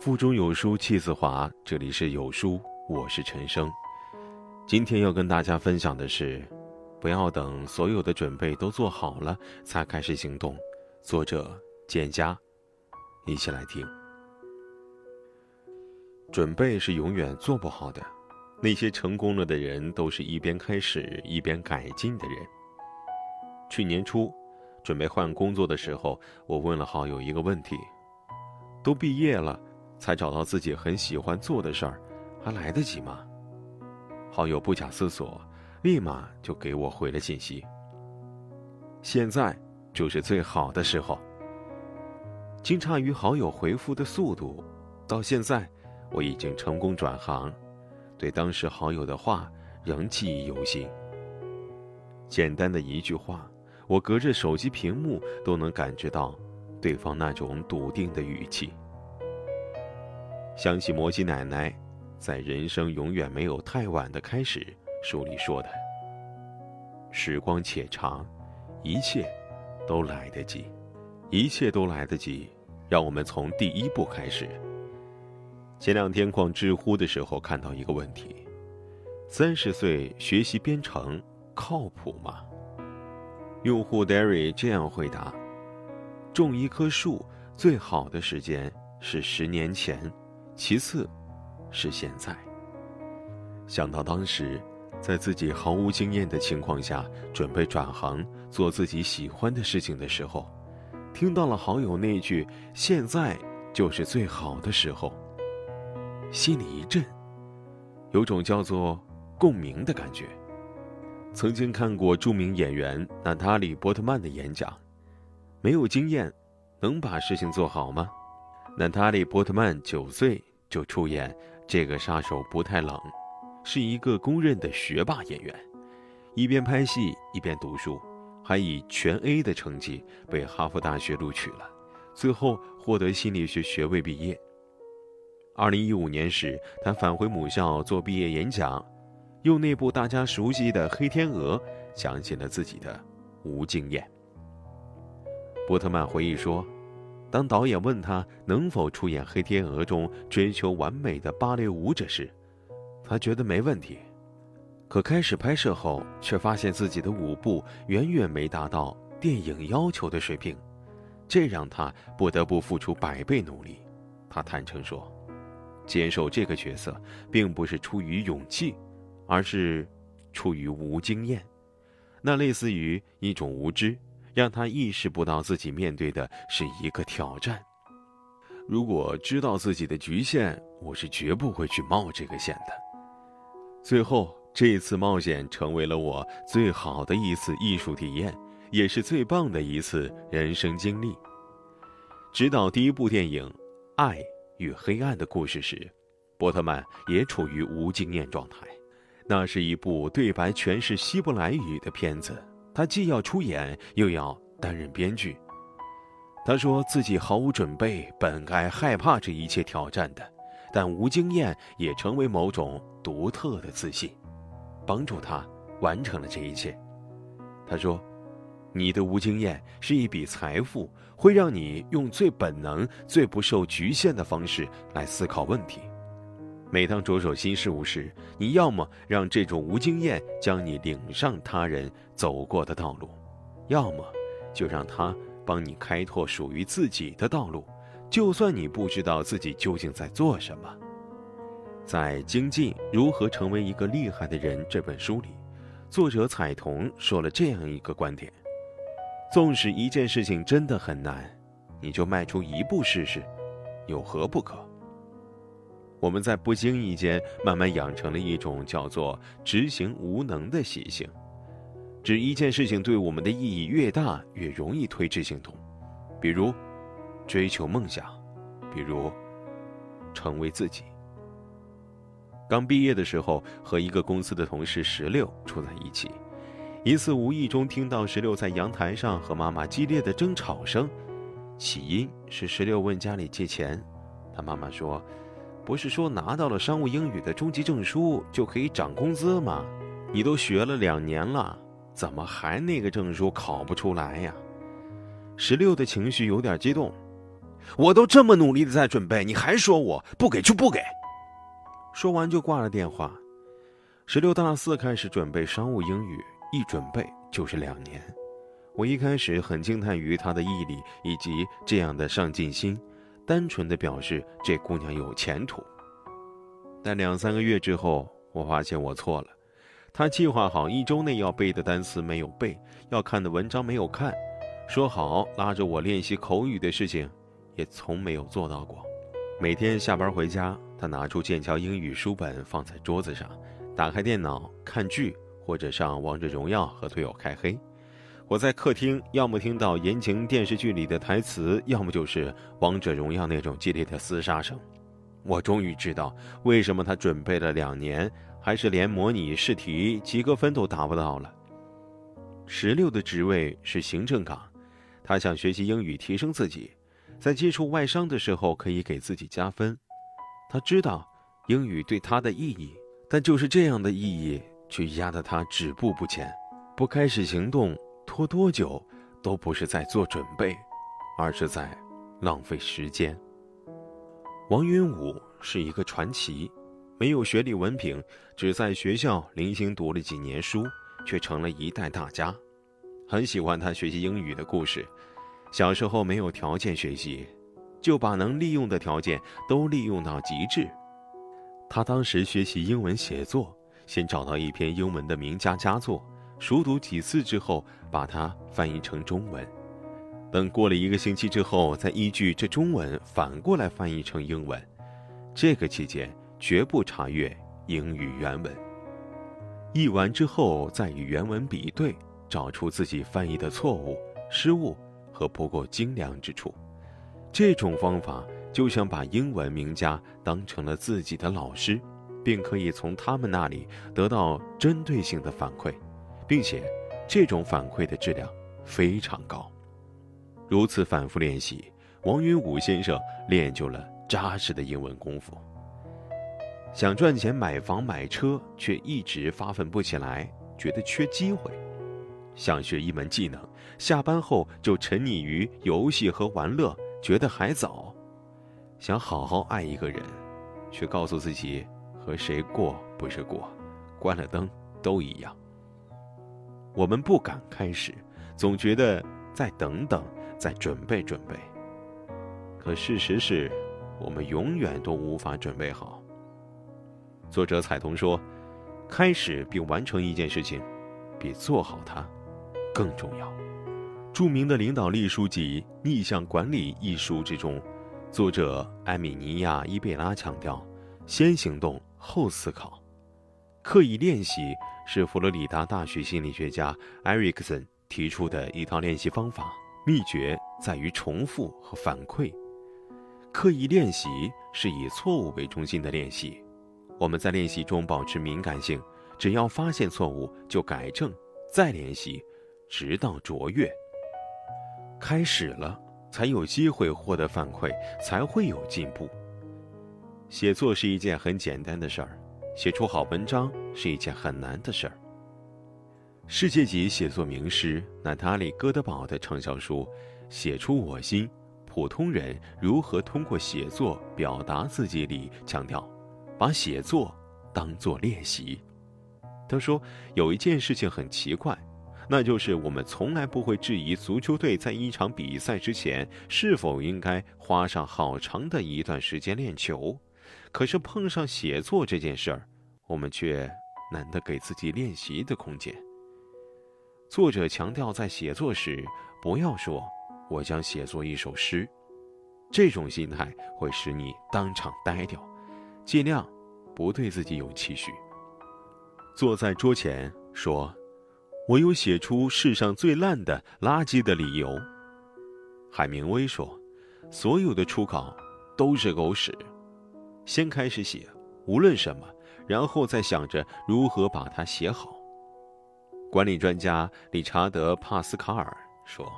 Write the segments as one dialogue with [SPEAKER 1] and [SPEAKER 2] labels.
[SPEAKER 1] 腹中有书气自华，这里是有书，我是陈生。今天要跟大家分享的是，不要等所有的准备都做好了才开始行动。作者简佳，一起来听。准备是永远做不好的，那些成功了的人都是一边开始一边改进的人。去年初，准备换工作的时候，我问了好友一个问题：都毕业了。才找到自己很喜欢做的事儿，还来得及吗？好友不假思索，立马就给我回了信息。现在就是最好的时候。惊诧于好友回复的速度，到现在我已经成功转行，对当时好友的话仍记忆犹新。简单的一句话，我隔着手机屏幕都能感知到对方那种笃定的语气。想起摩西奶奶在《人生永远没有太晚的开始》书里说的：“时光且长，一切都来得及，一切都来得及。”让我们从第一步开始。前两天逛知乎的时候看到一个问题：三十岁学习编程靠谱吗？用户 Derry 这样回答：“种一棵树最好的时间是十年前。”其次，是现在。想到当时，在自己毫无经验的情况下准备转行做自己喜欢的事情的时候，听到了好友那句“现在就是最好的时候”，心里一震，有种叫做共鸣的感觉。曾经看过著名演员娜塔莉·波特曼的演讲，没有经验，能把事情做好吗？娜塔莉·波特曼九岁。就出演这个杀手不太冷，是一个公认的学霸演员，一边拍戏一边读书，还以全 A 的成绩被哈佛大学录取了，最后获得心理学学位毕业。二零一五年时，他返回母校做毕业演讲，用那部大家熟悉的《黑天鹅》讲起了自己的无经验。波特曼回忆说。当导演问他能否出演《黑天鹅》中追求完美的芭蕾舞者时，他觉得没问题。可开始拍摄后，却发现自己的舞步远远没达到电影要求的水平，这让他不得不付出百倍努力。他坦诚说：“接受这个角色，并不是出于勇气，而是出于无经验，那类似于一种无知。”让他意识不到自己面对的是一个挑战。如果知道自己的局限，我是绝不会去冒这个险的。最后，这次冒险成为了我最好的一次艺术体验，也是最棒的一次人生经历。执导第一部电影《爱与黑暗的故事》时，波特曼也处于无经验状态。那是一部对白全是希伯来语的片子。他既要出演，又要担任编剧。他说自己毫无准备，本该害怕这一切挑战的，但无经验也成为某种独特的自信，帮助他完成了这一切。他说：“你的无经验是一笔财富，会让你用最本能、最不受局限的方式来思考问题。”每当着手新事物时，你要么让这种无经验将你领上他人走过的道路，要么就让他帮你开拓属于自己的道路，就算你不知道自己究竟在做什么。在《精进：如何成为一个厉害的人》这本书里，作者彩童说了这样一个观点：纵使一件事情真的很难，你就迈出一步试试，有何不可？我们在不经意间慢慢养成了一种叫做“执行无能”的习性，指一件事情对我们的意义越大，越容易推迟行动。比如，追求梦想；比如，成为自己。刚毕业的时候，和一个公司的同事石榴住在一起，一次无意中听到石榴在阳台上和妈妈激烈的争吵声，起因是石榴问家里借钱，他妈妈说。不是说拿到了商务英语的中级证书就可以涨工资吗？你都学了两年了，怎么还那个证书考不出来呀？十六的情绪有点激动，我都这么努力的在准备，你还说我不给就不给。说完就挂了电话。十六大四开始准备商务英语，一准备就是两年。我一开始很惊叹于他的毅力以及这样的上进心，单纯的表示这姑娘有前途。但两三个月之后，我发现我错了。她计划好一周内要背的单词没有背，要看的文章没有看，说好拉着我练习口语的事情，也从没有做到过。每天下班回家，她拿出剑桥英语书本放在桌子上，打开电脑看剧或者上王者荣耀和队友开黑。我在客厅，要么听到言情电视剧里的台词，要么就是王者荣耀那种激烈的厮杀声。我终于知道为什么他准备了两年，还是连模拟试题及格分都达不到了。十六的职位是行政岗，他想学习英语提升自己，在接触外商的时候可以给自己加分。他知道英语对他的意义，但就是这样的意义却压得他止步不前，不开始行动。拖多久，都不是在做准备，而是在浪费时间。王云武是一个传奇，没有学历文凭，只在学校零星读了几年书，却成了一代大家。很喜欢他学习英语的故事。小时候没有条件学习，就把能利用的条件都利用到极致。他当时学习英文写作，先找到一篇英文的名家佳作。熟读几次之后，把它翻译成中文。等过了一个星期之后，再依据这中文反过来翻译成英文。这个期间绝不查阅英语原文。译完之后，再与原文比对，找出自己翻译的错误、失误和不够精良之处。这种方法就像把英文名家当成了自己的老师，并可以从他们那里得到针对性的反馈。并且，这种反馈的质量非常高。如此反复练习，王云武先生练就了扎实的英文功夫。想赚钱买房买车，却一直发奋不起来，觉得缺机会；想学一门技能，下班后就沉溺于游戏和玩乐，觉得还早；想好好爱一个人，却告诉自己和谁过不是过，关了灯都一样。我们不敢开始，总觉得再等等，再准备准备。可事实是，我们永远都无法准备好。作者彩童说：“开始并完成一件事情，比做好它更重要。”著名的领导力书籍《逆向管理》一书之中，作者艾米尼亚·伊贝拉强调：“先行动后思考，刻意练习。”是佛罗里达大学心理学家艾瑞克森提出的一套练习方法，秘诀在于重复和反馈。刻意练习是以错误为中心的练习，我们在练习中保持敏感性，只要发现错误就改正，再练习，直到卓越。开始了，才有机会获得反馈，才会有进步。写作是一件很简单的事儿。写出好文章是一件很难的事儿。世界级写作名师娜塔莉·戈德堡的畅销书《写出我心：普通人如何通过写作表达自己》里强调，把写作当作练习。他说，有一件事情很奇怪，那就是我们从来不会质疑足球队在一场比赛之前是否应该花上好长的一段时间练球。可是碰上写作这件事儿，我们却难得给自己练习的空间。作者强调，在写作时不要说“我将写作一首诗”，这种心态会使你当场呆掉。尽量不对自己有期许。坐在桌前说：“我有写出世上最烂的垃圾的理由。”海明威说：“所有的初稿都是狗屎。”先开始写，无论什么，然后再想着如何把它写好。管理专家理查德·帕斯卡尔说：“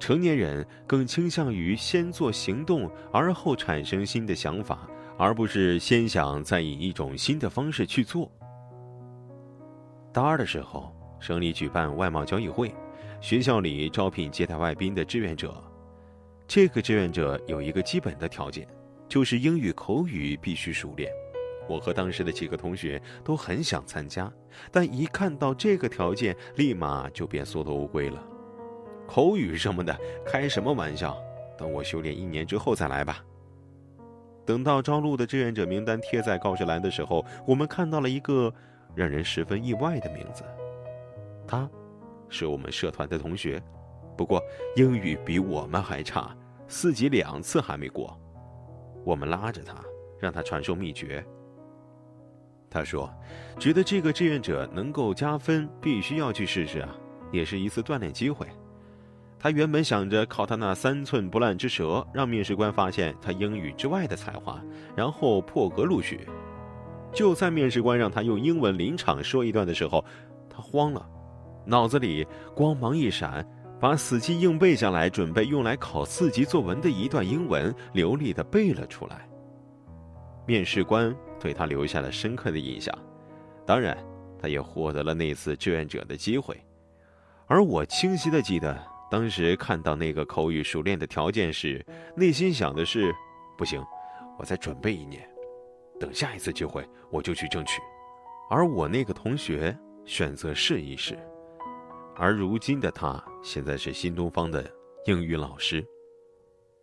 [SPEAKER 1] 成年人更倾向于先做行动，而后产生新的想法，而不是先想再以一种新的方式去做。”大二的时候，省里举办外贸交易会，学校里招聘接待外宾的志愿者。这个志愿者有一个基本的条件，就是英语口语必须熟练。我和当时的几个同学都很想参加，但一看到这个条件，立马就变缩头乌龟了。口语什么的，开什么玩笑？等我修炼一年之后再来吧。等到招录的志愿者名单贴在告示栏的时候，我们看到了一个让人十分意外的名字。他，是我们社团的同学，不过英语比我们还差，四级两次还没过。我们拉着他，让他传授秘诀。他说：“觉得这个志愿者能够加分，必须要去试试啊，也是一次锻炼机会。”他原本想着靠他那三寸不烂之舌，让面试官发现他英语之外的才华，然后破格录取。就在面试官让他用英文临场说一段的时候，他慌了，脑子里光芒一闪，把死记硬背下来准备用来考四级作文的一段英文流利的背了出来。面试官。对他留下了深刻的印象，当然，他也获得了那次志愿者的机会。而我清晰的记得，当时看到那个口语熟练的条件时，内心想的是：不行，我再准备一年，等下一次机会我就去争取。而我那个同学选择试一试，而如今的他现在是新东方的英语老师。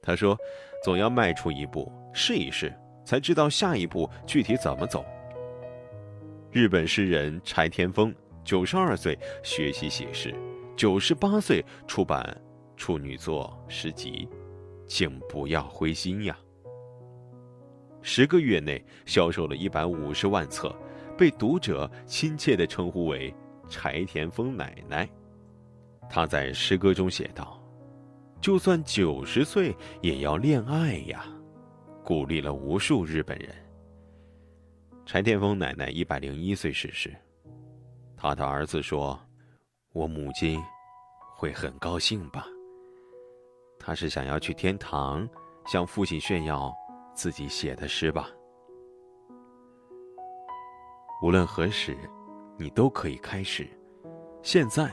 [SPEAKER 1] 他说：“总要迈出一步，试一试。”才知道下一步具体怎么走。日本诗人柴田丰九十二岁学习写诗，九十八岁出版处女作诗集，请不要灰心呀。十个月内销售了一百五十万册，被读者亲切地称呼为“柴田丰奶奶”。他在诗歌中写道：“就算九十岁也要恋爱呀。”鼓励了无数日本人。柴田丰奶奶一百零一岁逝世，他的儿子说：“我母亲会很高兴吧？他是想要去天堂，向父亲炫耀自己写的诗吧？”无论何时，你都可以开始，现在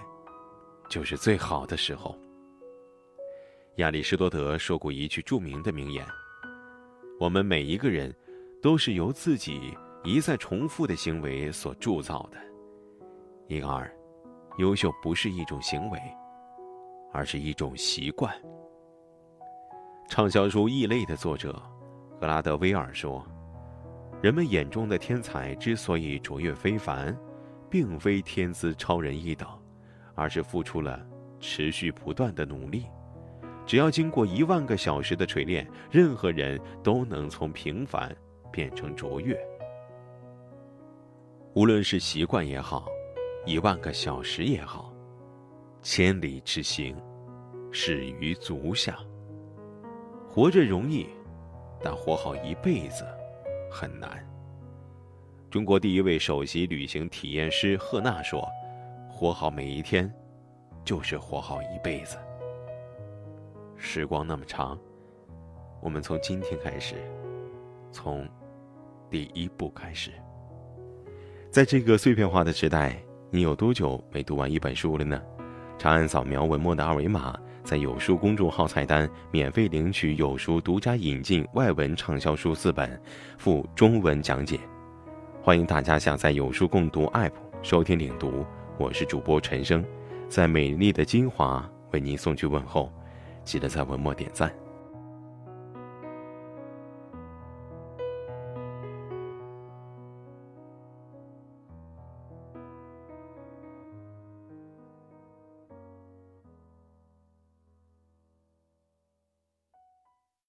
[SPEAKER 1] 就是最好的时候。亚里士多德说过一句著名的名言。我们每一个人，都是由自己一再重复的行为所铸造的。因而，优秀不是一种行为，而是一种习惯。畅销书《异类》的作者格拉德威尔说：“人们眼中的天才之所以卓越非凡，并非天资超人一等，而是付出了持续不断的努力。”只要经过一万个小时的锤炼，任何人都能从平凡变成卓越。无论是习惯也好，一万个小时也好，千里之行，始于足下。活着容易，但活好一辈子很难。中国第一位首席旅行体验师赫娜说：“活好每一天，就是活好一辈子。”时光那么长，我们从今天开始，从第一步开始。在这个碎片化的时代，你有多久没读完一本书了呢？长按扫描文末的二维码，在有书公众号菜单免费领取有书独家引进外文畅销书四本，附中文讲解。欢迎大家下载有书共读 App 收听领读。我是主播陈生，在美丽的金华为您送去问候。记得在文末点赞。